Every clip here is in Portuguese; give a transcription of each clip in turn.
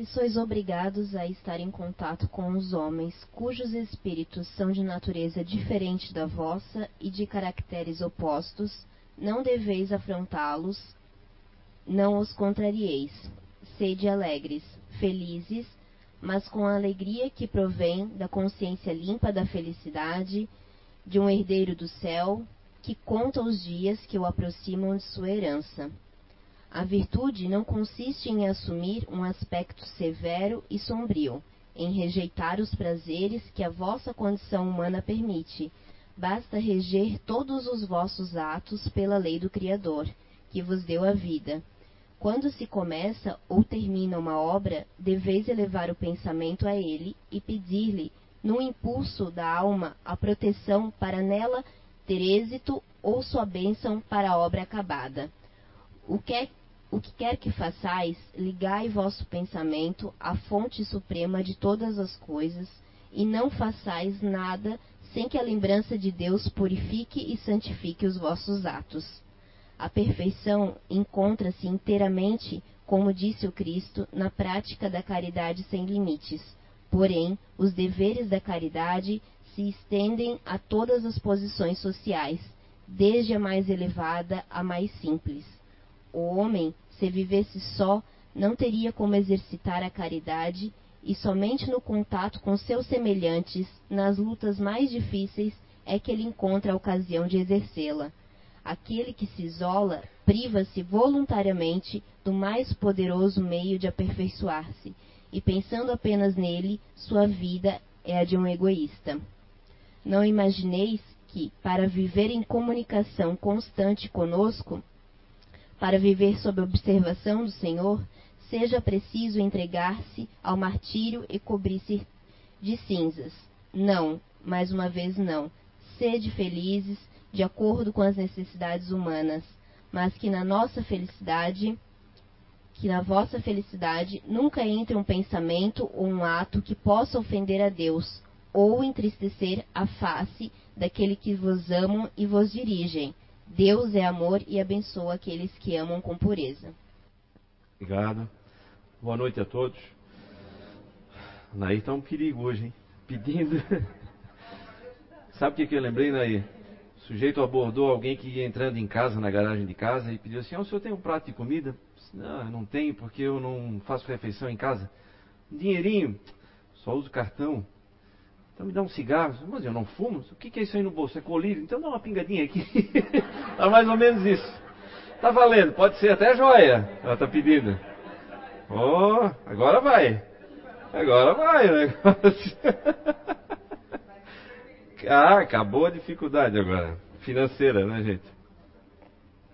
se sois obrigados a estar em contato com os homens cujos espíritos são de natureza diferente da vossa e de caracteres opostos, não deveis afrontá-los, não os contrarieis. Sede alegres, felizes, mas com a alegria que provém da consciência limpa da felicidade de um herdeiro do céu que conta os dias que o aproximam de sua herança. A virtude não consiste em assumir um aspecto severo e sombrio, em rejeitar os prazeres que a vossa condição humana permite. Basta reger todos os vossos atos pela lei do Criador, que vos deu a vida. Quando se começa ou termina uma obra, deveis elevar o pensamento a ele e pedir-lhe, no impulso da alma, a proteção para nela ter êxito ou sua bênção para a obra acabada. O que, é, o que quer que façais, ligai vosso pensamento à fonte suprema de todas as coisas, e não façais nada sem que a lembrança de Deus purifique e santifique os vossos atos. A perfeição encontra-se inteiramente, como disse o Cristo, na prática da caridade sem limites. Porém, os deveres da caridade se estendem a todas as posições sociais, desde a mais elevada à mais simples. O homem, se vivesse só, não teria como exercitar a caridade e somente no contato com seus semelhantes, nas lutas mais difíceis, é que ele encontra a ocasião de exercê-la. Aquele que se isola priva-se voluntariamente do mais poderoso meio de aperfeiçoar-se, e pensando apenas nele, sua vida é a de um egoísta. Não imagineis que, para viver em comunicação constante conosco, para viver sob observação do Senhor, seja preciso entregar-se ao martírio e cobrir-se de cinzas. Não, mais uma vez não. Sede felizes, de acordo com as necessidades humanas, mas que na nossa felicidade, que na vossa felicidade nunca entre um pensamento ou um ato que possa ofender a Deus ou entristecer a face daquele que vos amam e vos dirigem. Deus é amor e abençoa aqueles que amam com pureza. Obrigado. Boa noite a todos. Naí está um perigo hoje, hein? Pedindo. Sabe o que, que eu lembrei, Naí? O sujeito abordou alguém que ia entrando em casa, na garagem de casa, e pediu assim: oh, o senhor tem um prato de comida? Não, eu não tenho porque eu não faço refeição em casa. Um dinheirinho, só uso cartão. Então me dá um cigarro. Mas eu não fumo. O que é isso aí no bolso? É colírio? Então dá uma pingadinha aqui. tá mais ou menos isso. Tá valendo. Pode ser até joia. Ela tá pedindo. Oh, agora vai. Agora vai o negócio. ah, acabou a dificuldade agora. Financeira, né, gente?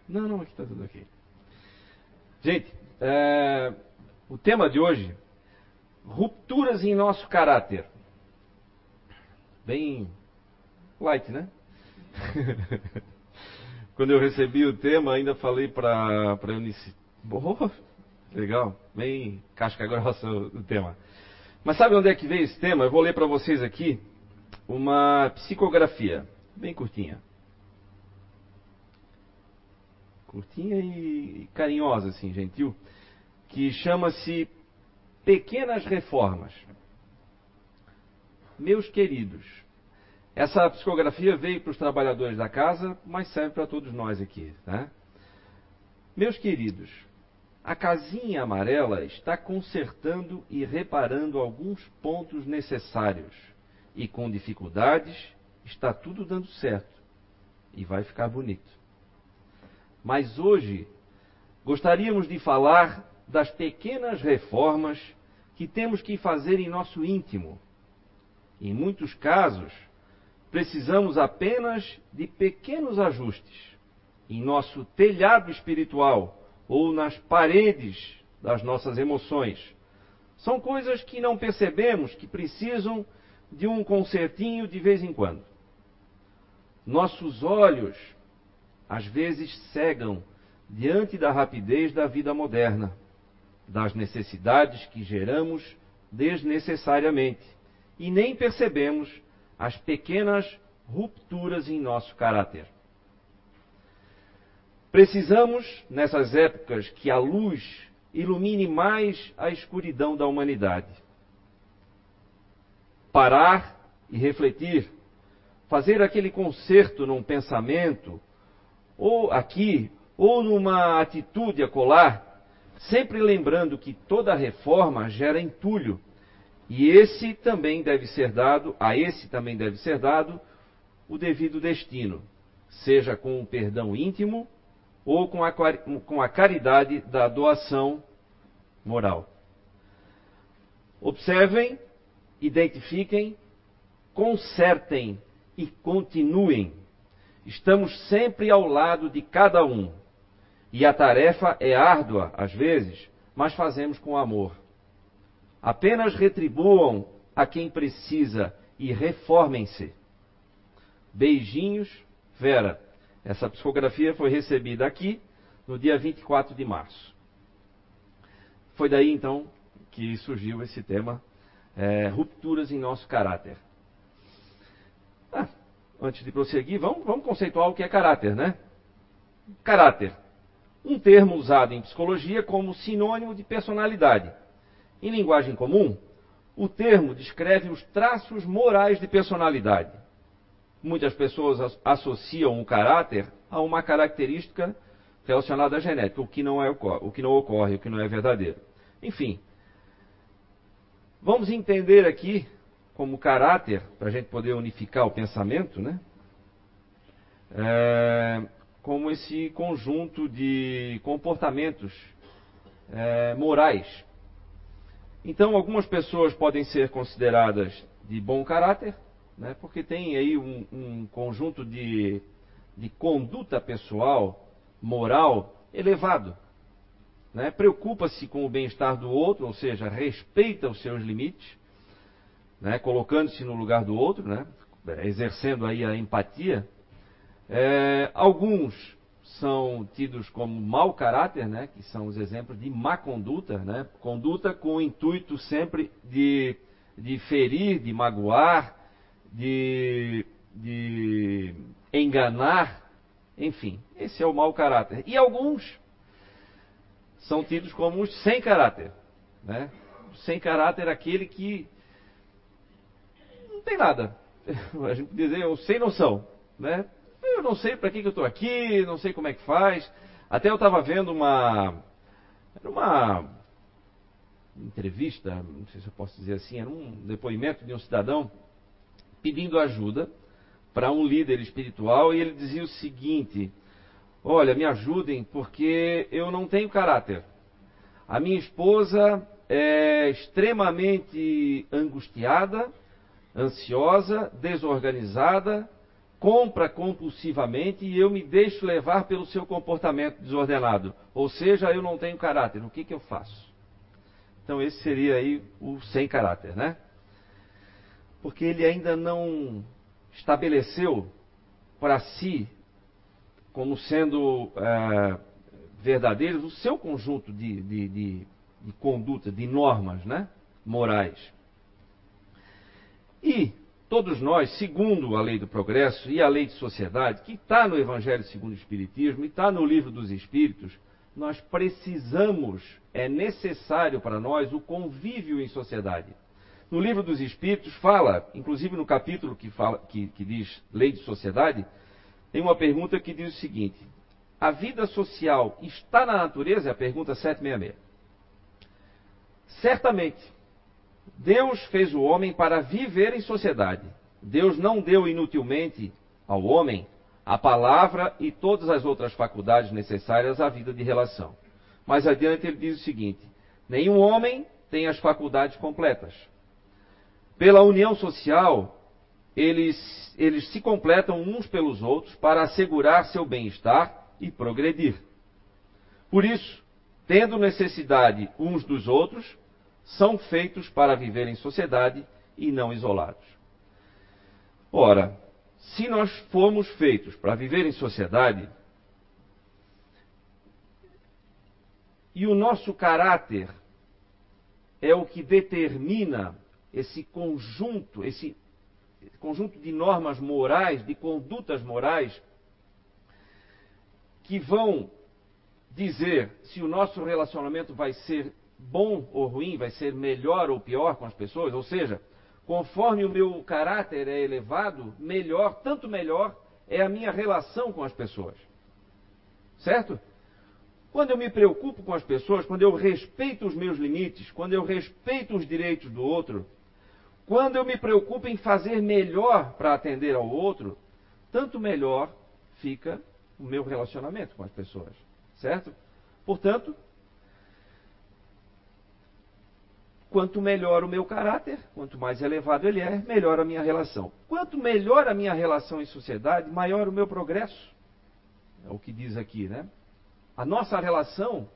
Não, não, aqui tá tudo ok. Gente, é, o tema de hoje: rupturas em nosso caráter bem light, né? Quando eu recebi o tema, ainda falei para a Eunice, oh, legal, bem casca grossa o tema. Mas sabe onde é que veio esse tema? Eu vou ler para vocês aqui uma psicografia, bem curtinha. Curtinha e carinhosa, assim, gentil, que chama-se Pequenas Reformas. Meus queridos, essa psicografia veio para os trabalhadores da casa, mas serve para todos nós aqui. Tá? Meus queridos, a casinha amarela está consertando e reparando alguns pontos necessários. E com dificuldades, está tudo dando certo. E vai ficar bonito. Mas hoje, gostaríamos de falar das pequenas reformas que temos que fazer em nosso íntimo em muitos casos, precisamos apenas de pequenos ajustes em nosso telhado espiritual ou nas paredes das nossas emoções. São coisas que não percebemos que precisam de um consertinho de vez em quando. Nossos olhos, às vezes, cegam diante da rapidez da vida moderna, das necessidades que geramos desnecessariamente e nem percebemos as pequenas rupturas em nosso caráter. Precisamos, nessas épocas que a luz ilumine mais a escuridão da humanidade. Parar e refletir, fazer aquele conserto num pensamento, ou aqui, ou numa atitude a colar, sempre lembrando que toda reforma gera entulho, e esse também deve ser dado, a esse também deve ser dado o devido destino, seja com o perdão íntimo ou com a, com a caridade da doação moral. Observem, identifiquem, consertem e continuem. Estamos sempre ao lado de cada um. E a tarefa é árdua, às vezes, mas fazemos com amor. Apenas retribuam a quem precisa e reformem-se. Beijinhos, Vera. Essa psicografia foi recebida aqui no dia 24 de março. Foi daí então que surgiu esse tema, é, rupturas em nosso caráter. Ah, antes de prosseguir, vamos, vamos conceituar o que é caráter, né? Caráter. Um termo usado em psicologia como sinônimo de personalidade. Em linguagem comum, o termo descreve os traços morais de personalidade Muitas pessoas associam o caráter a uma característica relacionada à genética, o que não, é, o que não ocorre, o que não é verdadeiro. Enfim, vamos entender aqui como caráter, para a gente poder unificar o pensamento, né? É, como esse conjunto de comportamentos é, morais. Então, algumas pessoas podem ser consideradas de bom caráter, né, porque tem aí um, um conjunto de, de conduta pessoal, moral, elevado. Né, Preocupa-se com o bem-estar do outro, ou seja, respeita os seus limites, né, colocando-se no lugar do outro, né, exercendo aí a empatia. É, alguns são tidos como mau caráter, né, que são os exemplos de má conduta, né, conduta com o intuito sempre de, de ferir, de magoar, de, de enganar, enfim, esse é o mau caráter. E alguns são tidos como os sem caráter. Né? Sem caráter aquele que não tem nada. A gente pode dizer, eu sem noção. Né? Eu não sei para que, que eu estou aqui, não sei como é que faz. Até eu estava vendo uma. Era uma entrevista, não sei se eu posso dizer assim, era um depoimento de um cidadão pedindo ajuda para um líder espiritual e ele dizia o seguinte: Olha, me ajudem porque eu não tenho caráter. A minha esposa é extremamente angustiada, ansiosa, desorganizada, compra compulsivamente e eu me deixo levar pelo seu comportamento desordenado. Ou seja, eu não tenho caráter. O que, que eu faço? Então, esse seria aí o sem caráter, né? porque ele ainda não estabeleceu para si, como sendo é, o seu conjunto de, de, de, de conduta, de normas né, morais. E todos nós, segundo a lei do progresso e a lei de sociedade, que está no Evangelho segundo o Espiritismo e está no livro dos Espíritos, nós precisamos, é necessário para nós o convívio em sociedade. No livro dos Espíritos fala, inclusive no capítulo que, fala, que, que diz lei de sociedade, tem uma pergunta que diz o seguinte: a vida social está na natureza? É a pergunta 766. Certamente, Deus fez o homem para viver em sociedade. Deus não deu inutilmente ao homem a palavra e todas as outras faculdades necessárias à vida de relação. Mais adiante ele diz o seguinte: nenhum homem tem as faculdades completas. Pela união social, eles, eles se completam uns pelos outros para assegurar seu bem-estar e progredir. Por isso, tendo necessidade uns dos outros, são feitos para viver em sociedade e não isolados. Ora, se nós formos feitos para viver em sociedade, e o nosso caráter é o que determina esse conjunto, esse conjunto de normas morais, de condutas morais, que vão dizer se o nosso relacionamento vai ser bom ou ruim, vai ser melhor ou pior com as pessoas, ou seja, conforme o meu caráter é elevado, melhor, tanto melhor é a minha relação com as pessoas. Certo? Quando eu me preocupo com as pessoas, quando eu respeito os meus limites, quando eu respeito os direitos do outro, quando eu me preocupo em fazer melhor para atender ao outro, tanto melhor fica o meu relacionamento com as pessoas. Certo? Portanto, quanto melhor o meu caráter, quanto mais elevado ele é, melhor a minha relação. Quanto melhor a minha relação em sociedade, maior o meu progresso. É o que diz aqui, né? A nossa relação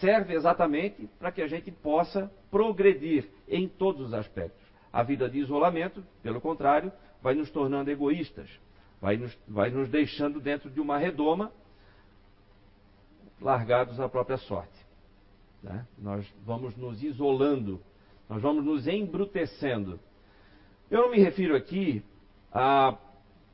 serve exatamente para que a gente possa progredir em todos os aspectos. A vida de isolamento, pelo contrário, vai nos tornando egoístas, vai nos, vai nos deixando dentro de uma redoma, largados à própria sorte. Né? Nós vamos nos isolando, nós vamos nos embrutecendo. Eu não me refiro aqui a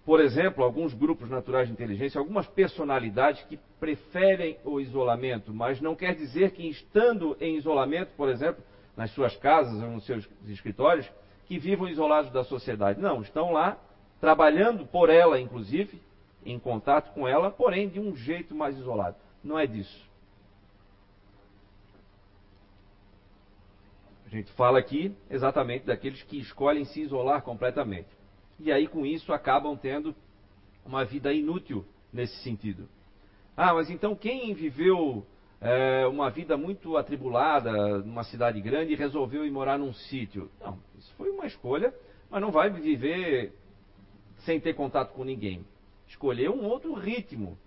por exemplo, alguns grupos naturais de inteligência, algumas personalidades que preferem o isolamento, mas não quer dizer que estando em isolamento, por exemplo, nas suas casas ou nos seus escritórios, que vivam isolados da sociedade. Não, estão lá trabalhando por ela, inclusive, em contato com ela, porém de um jeito mais isolado. Não é disso. A gente fala aqui exatamente daqueles que escolhem se isolar completamente e aí com isso acabam tendo uma vida inútil nesse sentido. Ah, mas então quem viveu é, uma vida muito atribulada numa cidade grande e resolveu ir morar num sítio? Não, isso foi uma escolha, mas não vai viver sem ter contato com ninguém. Escolheu um outro ritmo,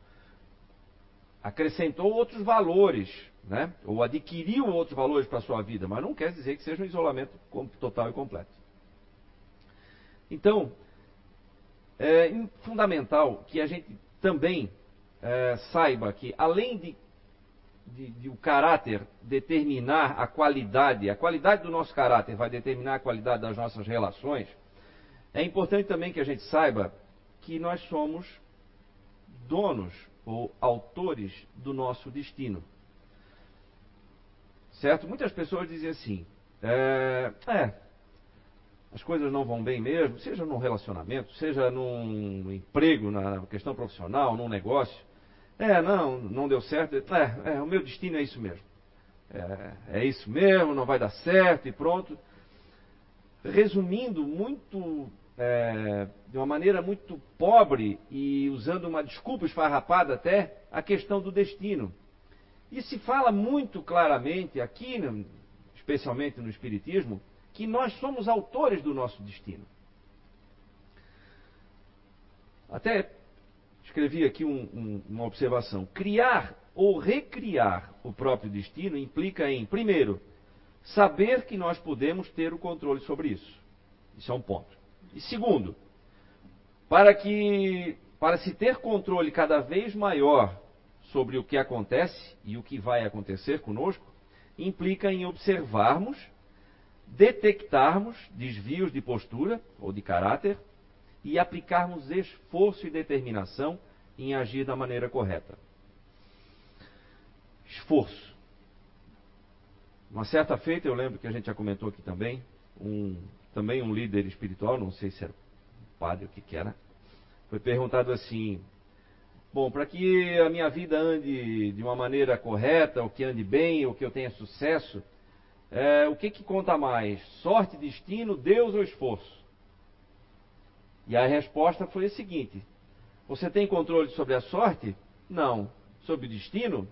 acrescentou outros valores, né? ou adquiriu outros valores para a sua vida, mas não quer dizer que seja um isolamento total e completo. Então, é fundamental que a gente também é, saiba que, além de, de, de, o caráter determinar a qualidade, a qualidade do nosso caráter vai determinar a qualidade das nossas relações, é importante também que a gente saiba que nós somos donos ou autores do nosso destino. Certo? Muitas pessoas dizem assim: é, é as coisas não vão bem mesmo, seja num relacionamento, seja num emprego, na questão profissional, num negócio. É, não, não deu certo. É, é o meu destino é isso mesmo. É, é isso mesmo, não vai dar certo e pronto. Resumindo muito, é, de uma maneira muito pobre e usando uma desculpa esfarrapada até, a questão do destino. E se fala muito claramente aqui, especialmente no Espiritismo, que nós somos autores do nosso destino. Até escrevi aqui um, um, uma observação. Criar ou recriar o próprio destino implica em, primeiro, saber que nós podemos ter o controle sobre isso. Isso é um ponto. E segundo, para que para se ter controle cada vez maior sobre o que acontece e o que vai acontecer conosco, implica em observarmos detectarmos desvios de postura ou de caráter e aplicarmos esforço e determinação em agir da maneira correta. Esforço. Uma certa feita, eu lembro que a gente já comentou aqui também, um, também um líder espiritual, não sei se era padre ou o que, que era, foi perguntado assim: Bom, para que a minha vida ande de uma maneira correta, ou que ande bem, ou que eu tenha sucesso, é, o que, que conta mais? Sorte, destino, Deus ou esforço? E a resposta foi a seguinte: Você tem controle sobre a sorte? Não. Sobre o destino?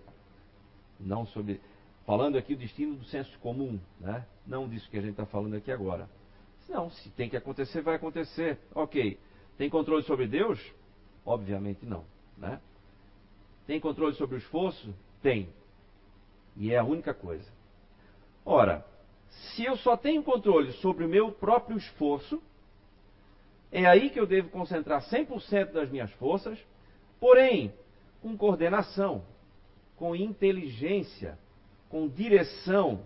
Não sobre. Falando aqui o destino do senso comum, né? Não disso que a gente está falando aqui agora. Não, se tem que acontecer, vai acontecer. Ok. Tem controle sobre Deus? Obviamente não. Né? Tem controle sobre o esforço? Tem. E é a única coisa. Ora, se eu só tenho controle sobre o meu próprio esforço, é aí que eu devo concentrar 100% das minhas forças, porém, com coordenação, com inteligência, com direção,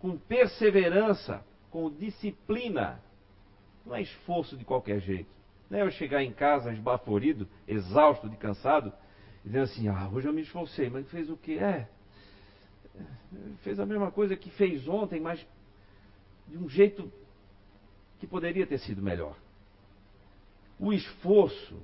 com perseverança, com disciplina. Não é esforço de qualquer jeito. Não é eu chegar em casa esbaforido, exausto, de cansado, Dizendo assim, ah, hoje eu me esforcei, mas fez o quê? É, fez a mesma coisa que fez ontem, mas de um jeito que poderia ter sido melhor. O esforço,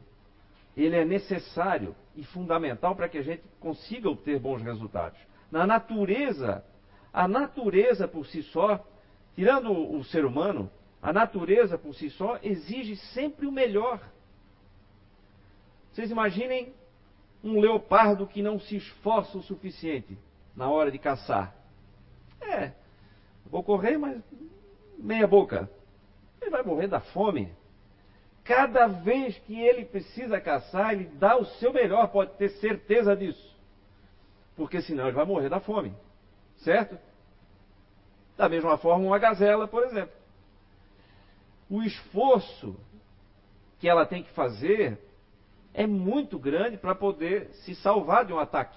ele é necessário e fundamental para que a gente consiga obter bons resultados. Na natureza, a natureza por si só, tirando o ser humano, a natureza por si só exige sempre o melhor. Vocês imaginem um leopardo que não se esforça o suficiente na hora de caçar. É, vou correr, mas meia boca. Ele vai morrer da fome. Cada vez que ele precisa caçar, ele dá o seu melhor, pode ter certeza disso. Porque senão ele vai morrer da fome. Certo? Da mesma forma, uma gazela, por exemplo. O esforço que ela tem que fazer é muito grande para poder se salvar de um ataque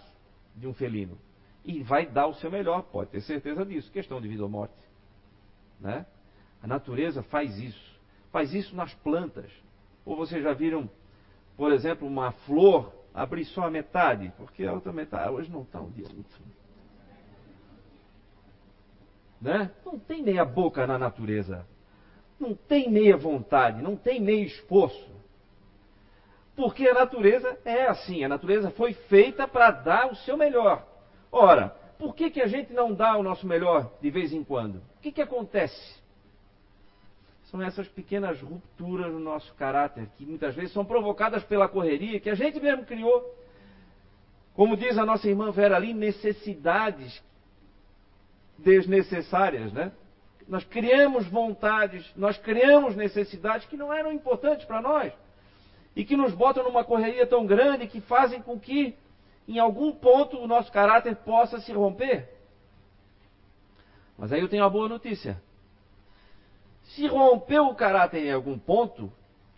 de um felino. E vai dar o seu melhor, pode ter certeza disso. Questão de vida ou morte. Né? A natureza faz isso. Faz isso nas plantas. Ou vocês já viram, por exemplo, uma flor abrir só a metade? Porque a outra metade, hoje não está um dia muito. Né? Não tem meia boca na natureza. Não tem meia vontade, não tem meio esforço. Porque a natureza é assim, a natureza foi feita para dar o seu melhor. Ora, por que, que a gente não dá o nosso melhor de vez em quando? O que, que acontece? São essas pequenas rupturas no nosso caráter, que muitas vezes são provocadas pela correria que a gente mesmo criou. Como diz a nossa irmã Vera ali, necessidades desnecessárias, né? Nós criamos vontades, nós criamos necessidades que não eram importantes para nós e que nos botam numa correria tão grande que fazem com que, em algum ponto, o nosso caráter possa se romper. Mas aí eu tenho uma boa notícia. Se rompeu o caráter em algum ponto,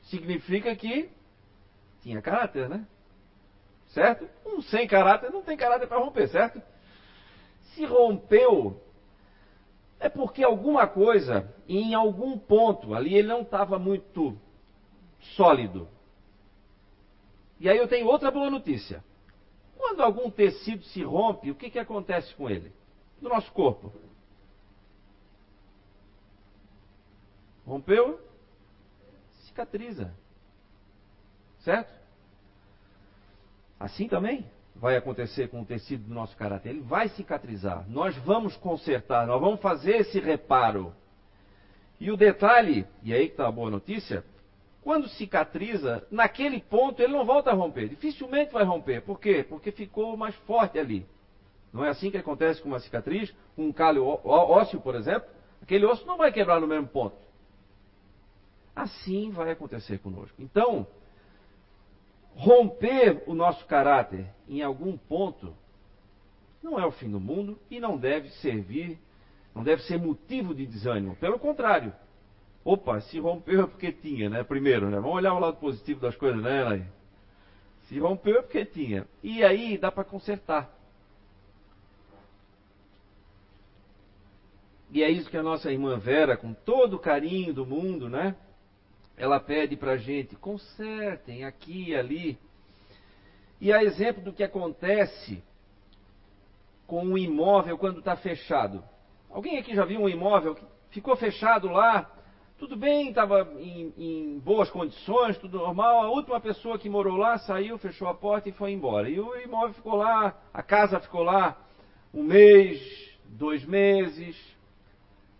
significa que tinha caráter, né? Certo? Um sem caráter não tem caráter para romper, certo? Se rompeu, é porque alguma coisa, em algum ponto, ali ele não estava muito sólido. E aí eu tenho outra boa notícia. Quando algum tecido se rompe, o que, que acontece com ele? No nosso corpo. Rompeu, cicatriza. Certo? Assim também vai acontecer com o tecido do nosso caráter. Ele vai cicatrizar. Nós vamos consertar, nós vamos fazer esse reparo. E o detalhe, e aí que está a boa notícia, quando cicatriza, naquele ponto ele não volta a romper. Dificilmente vai romper. Por quê? Porque ficou mais forte ali. Não é assim que acontece com uma cicatriz, com um calho ósseo, por exemplo? Aquele osso não vai quebrar no mesmo ponto. Assim vai acontecer conosco. Então, romper o nosso caráter em algum ponto não é o fim do mundo e não deve servir, não deve ser motivo de desânimo. Pelo contrário, Opa, se rompeu é porque tinha, né? Primeiro, né? Vamos olhar o lado positivo das coisas, né, Elaine? Se rompeu é porque tinha. E aí dá para consertar. E é isso que a nossa irmã Vera, com todo o carinho do mundo, né? Ela pede para a gente, consertem aqui e ali. E a exemplo do que acontece com um imóvel quando está fechado. Alguém aqui já viu um imóvel que ficou fechado lá tudo bem, estava em, em, boas condições, tudo normal. A última pessoa que morou lá saiu, fechou a porta e foi embora. E o imóvel ficou lá, a casa ficou lá um mês, dois meses,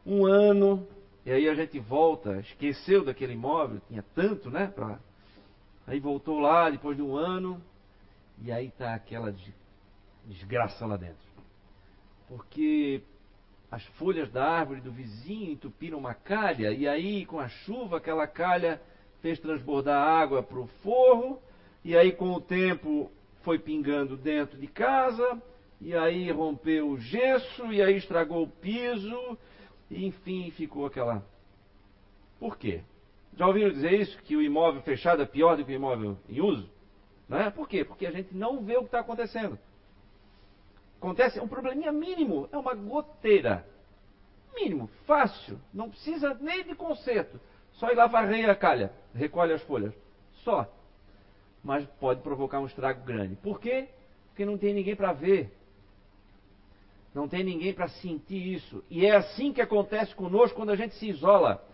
um ano. E aí a gente volta, esqueceu daquele imóvel, tinha tanto, né? Pra... Aí voltou lá depois de um ano e aí está aquela desgraça lá dentro. Porque as folhas da árvore do vizinho entupiram uma calha, e aí com a chuva aquela calha fez transbordar água para o forro, e aí com o tempo foi pingando dentro de casa, e aí rompeu o gesso, e aí estragou o piso, e enfim ficou aquela. Por quê? Já ouviram dizer isso? Que o imóvel fechado é pior do que o imóvel em uso? Não é? Por quê? Porque a gente não vê o que está acontecendo. Acontece, é um probleminha mínimo, é uma goteira. Mínimo, fácil, não precisa nem de conserto. Só ir lá varrer a calha, recolhe as folhas. Só. mas pode provocar um estrago grande. Por quê? Porque não tem ninguém para ver. Não tem ninguém para sentir isso. E é assim que acontece conosco quando a gente se isola.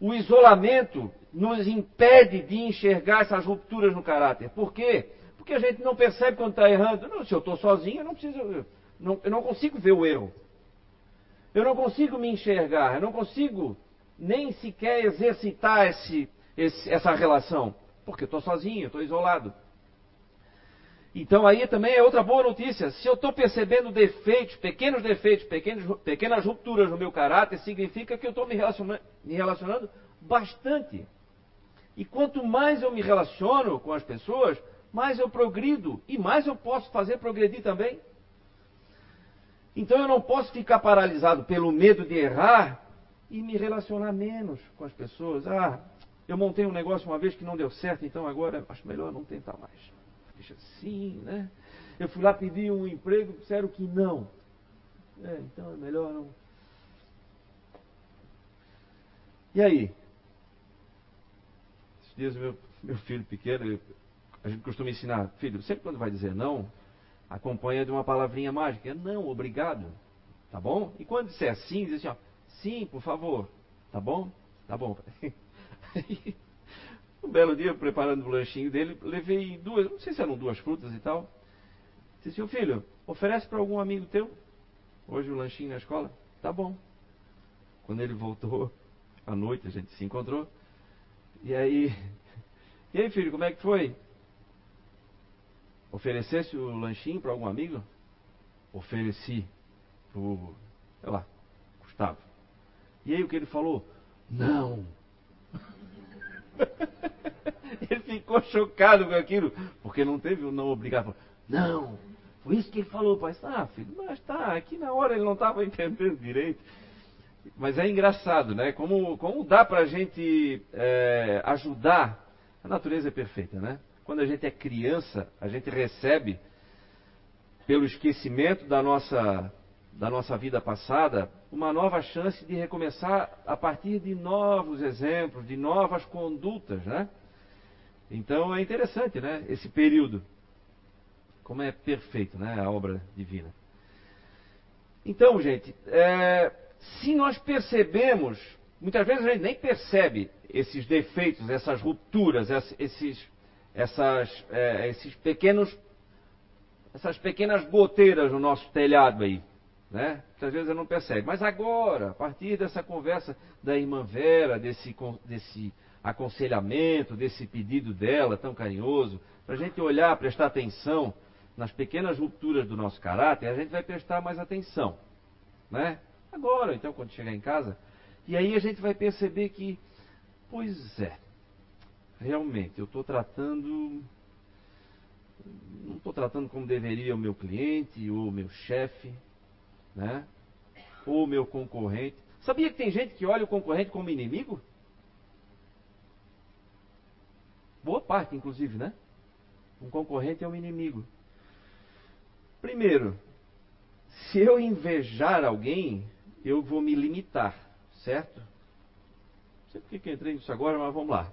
O isolamento nos impede de enxergar essas rupturas no caráter. Por quê? Porque a gente não percebe quando está errando. Não, se eu estou sozinho, eu não preciso. Eu não, eu não consigo ver o erro. Eu não consigo me enxergar. Eu não consigo nem sequer exercitar esse, esse, essa relação. Porque eu estou sozinho, estou isolado. Então aí também é outra boa notícia. Se eu estou percebendo defeitos, pequenos defeitos, pequenos, pequenas rupturas no meu caráter, significa que eu estou me me relacionando bastante. E quanto mais eu me relaciono com as pessoas, mais eu progrido e mais eu posso fazer progredir também. Então eu não posso ficar paralisado pelo medo de errar e me relacionar menos com as pessoas. Ah, eu montei um negócio uma vez que não deu certo, então agora acho melhor não tentar mais. Deixa assim, né? Eu fui lá pedir um emprego, disseram que não. É, então é melhor não. E aí? Esses dias meu, meu filho pequeno, a gente costuma ensinar, filho, sempre quando vai dizer não, acompanha de uma palavrinha mágica. Não, obrigado. Tá bom? E quando disser sim, diz assim, ó, sim, por favor. Tá bom? Tá bom. um belo dia, preparando o lanchinho dele, levei duas, não sei se eram duas frutas e tal. Disse assim, filho, oferece para algum amigo teu hoje o lanchinho na escola? Tá bom. Quando ele voltou à noite, a gente se encontrou. E aí, e aí, filho, como é que foi? Oferecesse o lanchinho para algum amigo? Ofereci para o, sei lá, Gustavo. E aí o que ele falou? Não. ficou chocado com aquilo, porque não teve o não obrigado. Não, foi isso que ele falou, pai. Ah, filho, mas tá, aqui na hora ele não estava entendendo direito. Mas é engraçado, né? Como, como dá para a gente é, ajudar. A natureza é perfeita, né? Quando a gente é criança, a gente recebe, pelo esquecimento da nossa, da nossa vida passada, uma nova chance de recomeçar a partir de novos exemplos, de novas condutas, né? Então é interessante, né? Esse período. Como é perfeito, né? A obra divina. Então, gente, é, se nós percebemos, muitas vezes a gente nem percebe esses defeitos, essas rupturas, esses, essas, é, esses pequenos, essas pequenas goteiras no nosso telhado aí, né? Muitas vezes eu não percebo. Mas agora, a partir dessa conversa da irmã Vera, desse, desse aconselhamento, desse pedido dela tão carinhoso, para a gente olhar, prestar atenção nas pequenas rupturas do nosso caráter, a gente vai prestar mais atenção. Né? Agora, então, quando chegar em casa. E aí a gente vai perceber que, pois é, realmente, eu estou tratando. Não estou tratando como deveria o meu cliente ou o meu chefe né? ou o meu concorrente. Sabia que tem gente que olha o concorrente como inimigo? Boa parte, inclusive, né? Um concorrente é um inimigo. Primeiro, se eu invejar alguém, eu vou me limitar, certo? Não sei por que entrei nisso agora, mas vamos lá.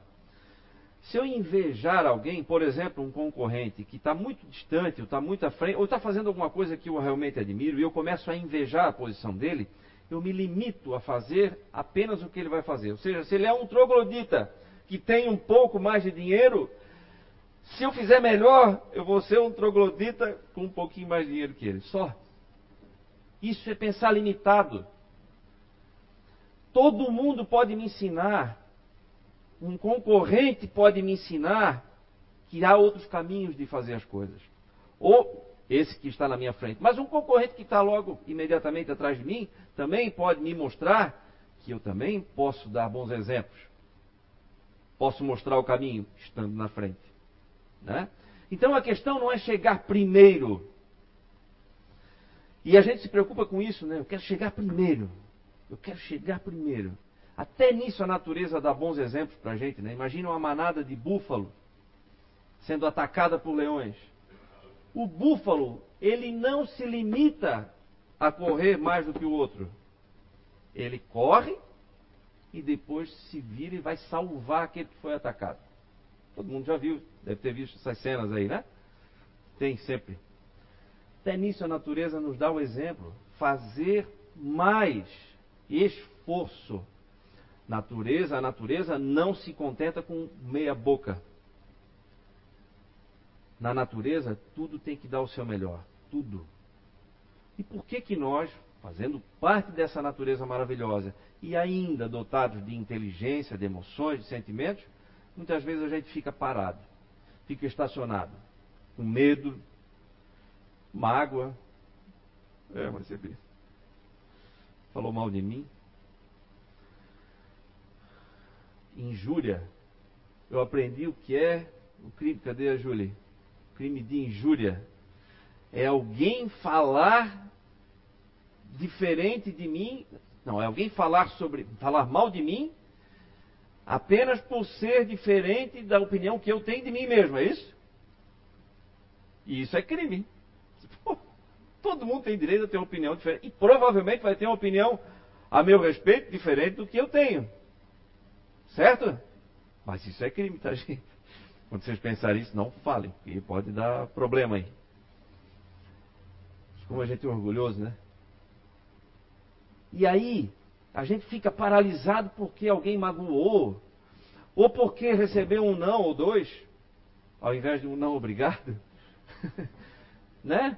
Se eu invejar alguém, por exemplo, um concorrente que está muito distante, ou está muito à frente, ou está fazendo alguma coisa que eu realmente admiro, e eu começo a invejar a posição dele, eu me limito a fazer apenas o que ele vai fazer. Ou seja, se ele é um troglodita que tem um pouco mais de dinheiro, se eu fizer melhor, eu vou ser um troglodita com um pouquinho mais de dinheiro que ele. Só. Isso é pensar limitado. Todo mundo pode me ensinar um concorrente pode me ensinar que há outros caminhos de fazer as coisas. Ou esse que está na minha frente. Mas um concorrente que está logo imediatamente atrás de mim também pode me mostrar que eu também posso dar bons exemplos. Posso mostrar o caminho estando na frente. Né? Então a questão não é chegar primeiro. E a gente se preocupa com isso, né? Eu quero chegar primeiro. Eu quero chegar primeiro. Até nisso a natureza dá bons exemplos para a gente, né? Imagina uma manada de búfalo sendo atacada por leões. O búfalo, ele não se limita a correr mais do que o outro. Ele corre e depois se vira e vai salvar aquele que foi atacado. Todo mundo já viu, deve ter visto essas cenas aí, né? Tem sempre. Até nisso a natureza nos dá o exemplo. Fazer mais esforço. Natureza, a natureza não se contenta com meia boca. Na natureza, tudo tem que dar o seu melhor. Tudo. E por que que nós, fazendo parte dessa natureza maravilhosa e ainda dotados de inteligência, de emoções, de sentimentos, muitas vezes a gente fica parado, fica estacionado, com medo, mágoa. É, mas você falou mal de mim. Injúria. Eu aprendi o que é o crime. Cadê a Júlia? Crime de injúria. É alguém falar diferente de mim. Não, é alguém falar sobre falar mal de mim apenas por ser diferente da opinião que eu tenho de mim mesmo, é isso? E isso é crime. todo mundo tem direito a ter uma opinião diferente. E provavelmente vai ter uma opinião a meu respeito diferente do que eu tenho. Certo? Mas isso é crime, tá, gente? Quando vocês pensarem isso, não falem, porque pode dar problema aí. Como a gente é orgulhoso, né? E aí, a gente fica paralisado porque alguém magoou, ou porque recebeu um não ou dois, ao invés de um não obrigado. né?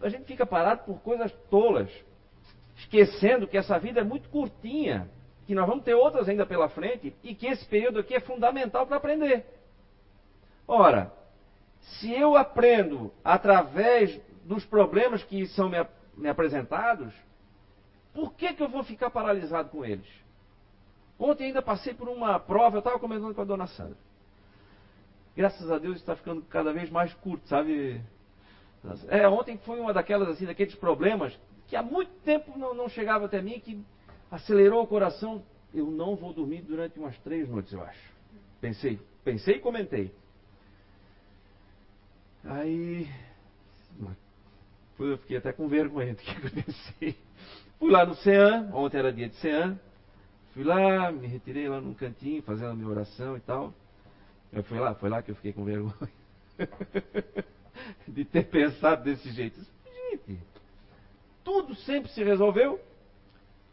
A gente fica parado por coisas tolas, esquecendo que essa vida é muito curtinha, que nós vamos ter outras ainda pela frente e que esse período aqui é fundamental para aprender. Ora, se eu aprendo através dos problemas que são me, me apresentados, por que, que eu vou ficar paralisado com eles? Ontem ainda passei por uma prova, eu estava comentando com a dona Sandra. Graças a Deus está ficando cada vez mais curto, sabe? É, ontem foi uma daquelas, assim, daqueles problemas que há muito tempo não, não chegava até mim, que acelerou o coração. Eu não vou dormir durante umas três noites, eu acho. Pensei, pensei e comentei. Aí, eu fiquei até com vergonha do que eu pensei. Fui lá no CEAM, ontem era dia de CEAM. Fui lá, me retirei lá num cantinho, fazendo a minha oração e tal. Eu fui lá, foi lá que eu fiquei com vergonha. de ter pensado desse jeito. Gente, tudo sempre se resolveu.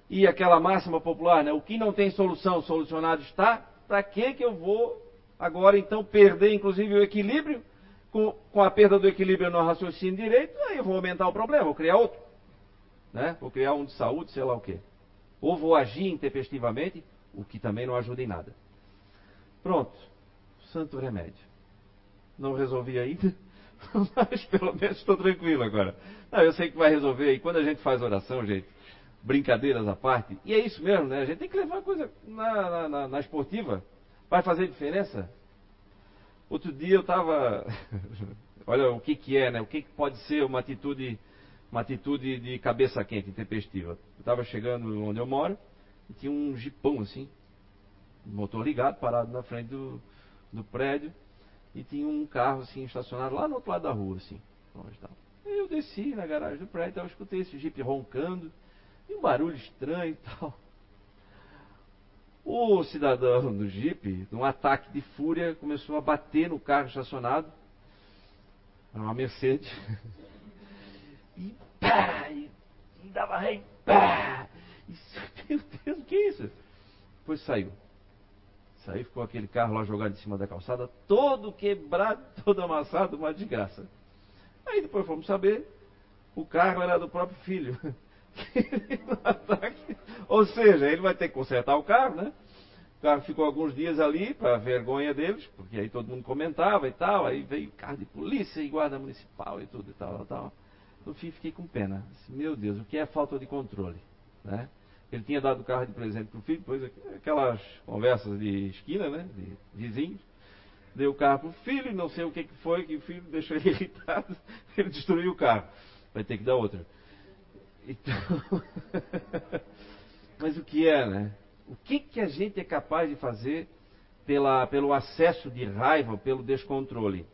E aquela máxima popular, né? O que não tem solução, solucionado está. Para que que eu vou agora então perder inclusive o equilíbrio? Com, com a perda do equilíbrio no raciocínio direito, aí eu vou aumentar o problema, vou criar outro né? vou criar um de saúde, sei lá o quê. Ou vou agir intempestivamente, o que também não ajuda em nada. Pronto, santo remédio. Não resolvi ainda, mas pelo menos estou tranquilo agora. Não, eu sei que vai resolver. E quando a gente faz oração, gente, brincadeiras à parte, e é isso mesmo, né? A gente tem que levar a coisa na, na, na, na esportiva. Vai fazer diferença? Outro dia eu estava. Olha o que, que é, né? O que, que pode ser uma atitude uma atitude de cabeça quente, intempestiva. Eu estava chegando onde eu moro e tinha um jipão assim, motor ligado, parado na frente do, do prédio e tinha um carro assim estacionado lá no outro lado da rua, assim. Onde estava. Eu desci na garagem do prédio, então eu escutei esse jipe roncando e um barulho estranho e tal. O cidadão do jipe, num ataque de fúria, começou a bater no carro estacionado. Era uma Mercedes. e pá, e, e dava rei, pá. E, meu Deus, o que é isso? Depois saiu. Saiu, ficou aquele carro lá jogado em cima da calçada, todo quebrado, todo amassado, uma desgraça. Aí depois fomos saber, o carro era do próprio filho. Ou seja, ele vai ter que consertar o carro, né? O carro ficou alguns dias ali, para vergonha deles, porque aí todo mundo comentava e tal. Aí veio carro de polícia e guarda municipal e tudo e tal, tal. No fim, fiquei com pena. Meu Deus, o que é falta de controle? Né? Ele tinha dado o carro de presente para o filho, depois aquelas conversas de esquina, né? De vizinhos. Deu o carro para o filho, não sei o que foi, que o filho deixou ele irritado, ele destruiu o carro. Vai ter que dar outra. Então, mas o que é, né? O que, que a gente é capaz de fazer pela, pelo acesso de raiva, pelo descontrole?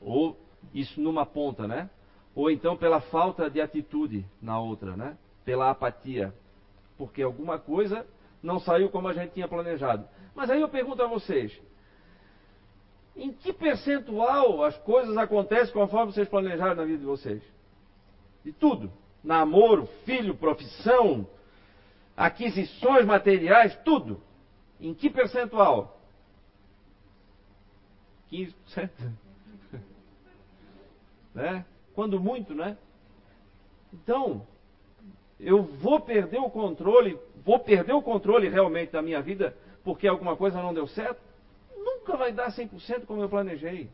Ou isso numa ponta, né? Ou então pela falta de atitude na outra, né? Pela apatia, porque alguma coisa não saiu como a gente tinha planejado. Mas aí eu pergunto a vocês: Em que percentual as coisas acontecem conforme vocês planejaram na vida de vocês? De tudo. Namoro, filho, profissão, aquisições materiais, tudo. Em que percentual? 15%. né? Quando muito, né? Então, eu vou perder o controle, vou perder o controle realmente da minha vida porque alguma coisa não deu certo? Nunca vai dar 100% como eu planejei.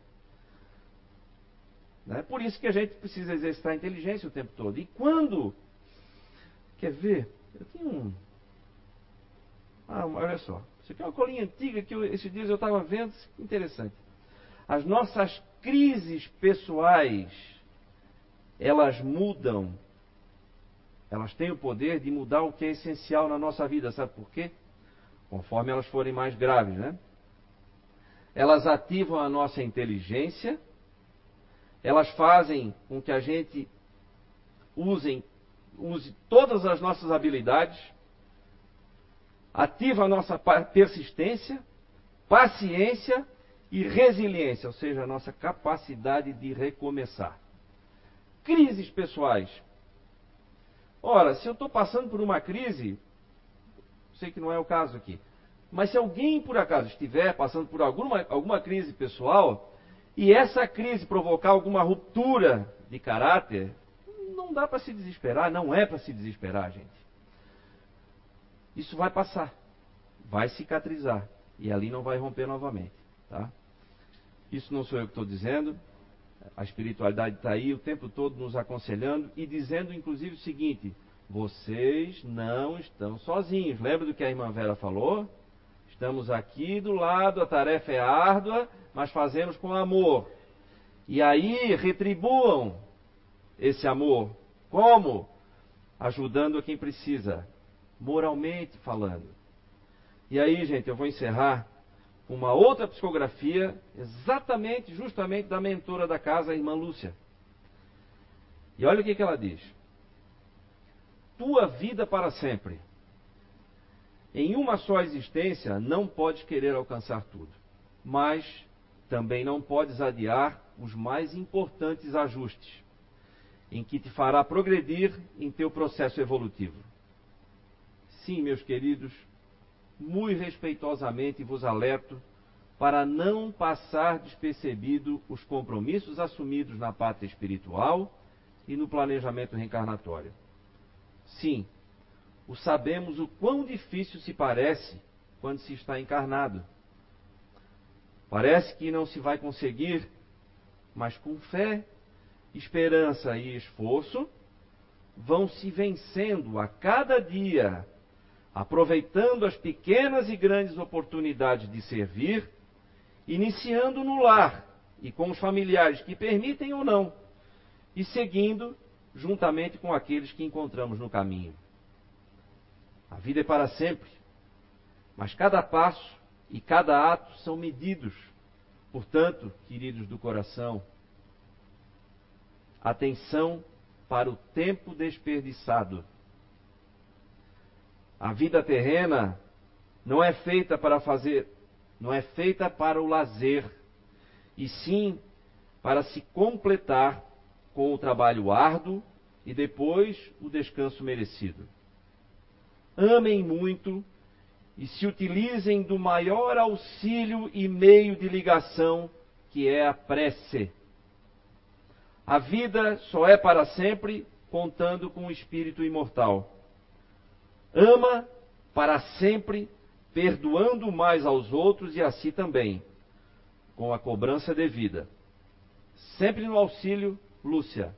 Né? Por isso que a gente precisa exercitar a inteligência o tempo todo. E quando. Quer ver? Eu tenho um. Ah, olha só. Isso aqui é uma colinha antiga que eu, esses dias eu estava vendo. Interessante. As nossas crises pessoais, elas mudam elas têm o poder de mudar o que é essencial na nossa vida, sabe por quê? Conforme elas forem mais graves, né? Elas ativam a nossa inteligência, elas fazem com que a gente use todas as nossas habilidades, ativa a nossa persistência, paciência e resiliência, ou seja, a nossa capacidade de recomeçar. Crises pessoais Ora, se eu estou passando por uma crise, sei que não é o caso aqui, mas se alguém por acaso estiver passando por alguma, alguma crise pessoal, e essa crise provocar alguma ruptura de caráter, não dá para se desesperar, não é para se desesperar, gente. Isso vai passar, vai cicatrizar, e ali não vai romper novamente. Tá? Isso não sou eu que estou dizendo, a espiritualidade está aí o tempo todo nos aconselhando e dizendo, inclusive, o seguinte: vocês não estão sozinhos. Lembra do que a irmã Vera falou? Estamos aqui do lado, a tarefa é árdua, mas fazemos com amor. E aí retribuam esse amor. Como? Ajudando a quem precisa, moralmente falando. E aí, gente, eu vou encerrar uma outra psicografia, exatamente, justamente da mentora da casa, a irmã Lúcia. E olha o que, que ela diz: Tua vida para sempre. Em uma só existência, não podes querer alcançar tudo, mas também não podes adiar os mais importantes ajustes, em que te fará progredir em teu processo evolutivo. Sim, meus queridos, muito respeitosamente vos alerto para não passar despercebido os compromissos assumidos na pátria espiritual e no planejamento reencarnatório. Sim, o sabemos o quão difícil se parece quando se está encarnado. Parece que não se vai conseguir, mas com fé, esperança e esforço, vão se vencendo a cada dia aproveitando as pequenas e grandes oportunidades de servir, iniciando no lar e com os familiares que permitem ou não, e seguindo juntamente com aqueles que encontramos no caminho. A vida é para sempre, mas cada passo e cada ato são medidos. Portanto, queridos do coração, atenção para o tempo desperdiçado a vida terrena não é feita para fazer, não é feita para o lazer, e sim para se completar com o trabalho árduo e depois o descanso merecido. Amem muito e se utilizem do maior auxílio e meio de ligação que é a prece. A vida só é para sempre contando com o espírito imortal. Ama para sempre, perdoando mais aos outros e a si também, com a cobrança devida. Sempre no auxílio, Lúcia.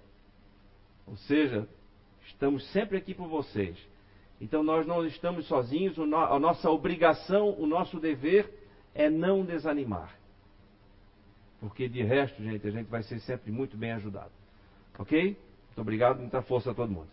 Ou seja, estamos sempre aqui por vocês. Então nós não estamos sozinhos, a nossa obrigação, o nosso dever é não desanimar. Porque de resto, gente, a gente vai ser sempre muito bem ajudado. Ok? Muito obrigado, muita força a todo mundo.